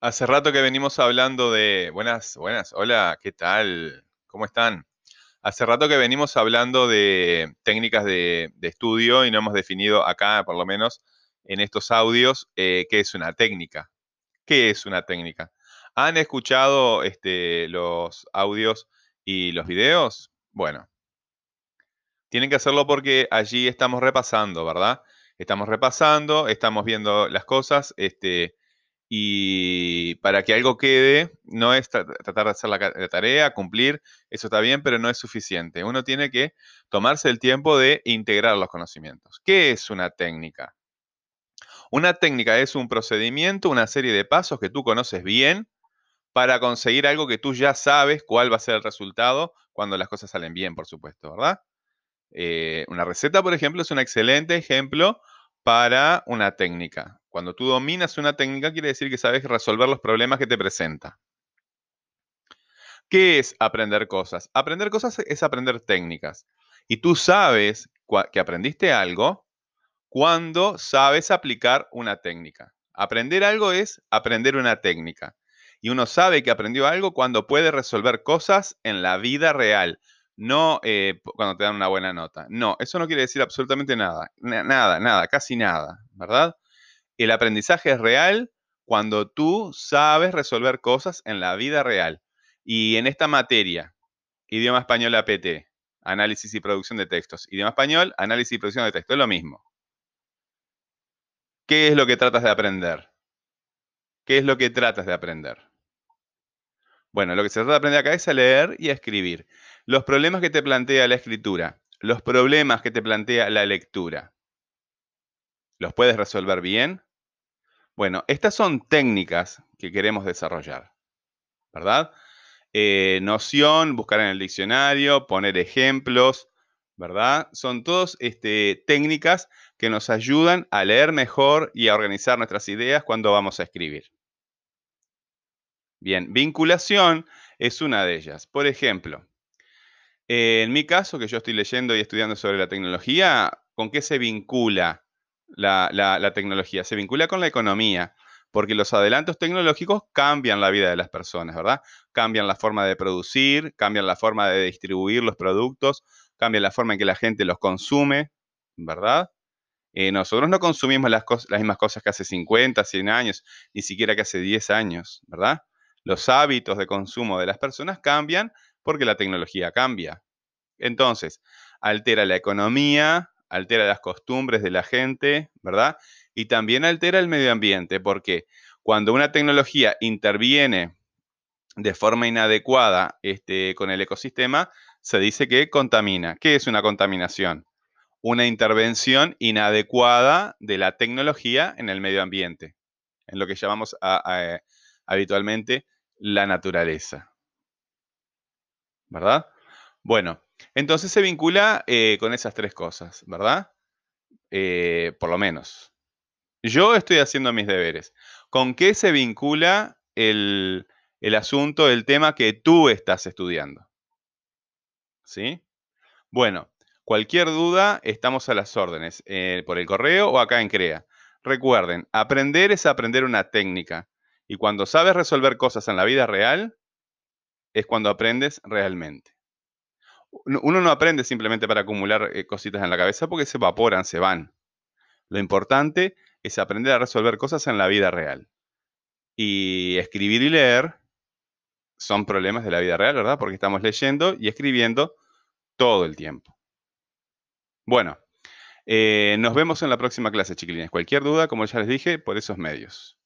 Hace rato que venimos hablando de... Buenas, buenas. Hola, ¿qué tal? ¿Cómo están? Hace rato que venimos hablando de técnicas de, de estudio y no hemos definido acá, por lo menos en estos audios, eh, qué es una técnica. ¿Qué es una técnica? ¿Han escuchado este, los audios y los videos? Bueno, tienen que hacerlo porque allí estamos repasando, ¿verdad? Estamos repasando, estamos viendo las cosas, este, y para que algo quede, no es tra- tratar de hacer la tarea, cumplir, eso está bien, pero no es suficiente. Uno tiene que tomarse el tiempo de integrar los conocimientos. ¿Qué es una técnica? Una técnica es un procedimiento, una serie de pasos que tú conoces bien para conseguir algo que tú ya sabes cuál va a ser el resultado cuando las cosas salen bien, por supuesto, ¿verdad? Eh, una receta, por ejemplo, es un excelente ejemplo para una técnica. Cuando tú dominas una técnica, quiere decir que sabes resolver los problemas que te presenta. ¿Qué es aprender cosas? Aprender cosas es aprender técnicas. Y tú sabes que aprendiste algo cuando sabes aplicar una técnica. Aprender algo es aprender una técnica. Y uno sabe que aprendió algo cuando puede resolver cosas en la vida real, no eh, cuando te dan una buena nota. No, eso no quiere decir absolutamente nada. Na- Nada, nada, casi nada, ¿verdad? El aprendizaje es real cuando tú sabes resolver cosas en la vida real. Y en esta materia, idioma español APT, análisis y producción de textos. Idioma español, análisis y producción de textos, es lo mismo. ¿Qué es lo que tratas de aprender? ¿Qué es lo que tratas de aprender? Bueno, lo que se trata de aprender acá es a leer y a escribir. Los problemas que te plantea la escritura, los problemas que te plantea la lectura, ¿los puedes resolver bien? Bueno, estas son técnicas que queremos desarrollar, ¿verdad? Eh, noción, buscar en el diccionario, poner ejemplos, ¿verdad? Son todas este, técnicas que nos ayudan a leer mejor y a organizar nuestras ideas cuando vamos a escribir. Bien, vinculación es una de ellas. Por ejemplo, eh, en mi caso, que yo estoy leyendo y estudiando sobre la tecnología, ¿con qué se vincula la, tecnología? Se vincula con la economía, porque los adelantos tecnológicos cambian la vida de las personas, ¿verdad? Cambian la forma de producir, cambian la forma de distribuir los productos, cambian la forma en que la gente los consume, ¿verdad? Eh, nosotros no consumimos las, las mismas cosas que hace 50, 100 años, ni siquiera que hace 10 años, ¿verdad? Los hábitos de consumo de las personas cambian porque la tecnología cambia. Entonces, altera la economía, altera las costumbres de la gente, ¿verdad? Y también altera el medio ambiente, porque cuando una tecnología interviene de forma inadecuada este, con el ecosistema, se dice que contamina. ¿Qué es una contaminación? Una intervención inadecuada de la tecnología en el medio ambiente, en lo que llamamos a- habitualmente la naturaleza, ¿verdad? Bueno, entonces se vincula eh, con esas tres cosas, ¿verdad? Eh, por lo menos. Yo estoy haciendo mis deberes. ¿Con qué se vincula el, el asunto, el tema que tú estás estudiando? ¿Sí? Bueno, cualquier duda, estamos a las órdenes, eh, por el correo o acá en CREA. Recuerden, aprender es aprender una técnica. Y cuando sabes resolver cosas en la vida real, es cuando aprendes realmente. Uno no aprende simplemente para acumular eh, cositas en la cabeza porque se evaporan, se van. Lo importante es aprender a resolver cosas en la vida real. Y escribir y leer son problemas de la vida real, ¿verdad? Porque estamos leyendo y escribiendo todo el tiempo. Bueno, eh, nos vemos en la próxima clase, chiquilines. Cualquier duda, como ya les dije, por esos medios.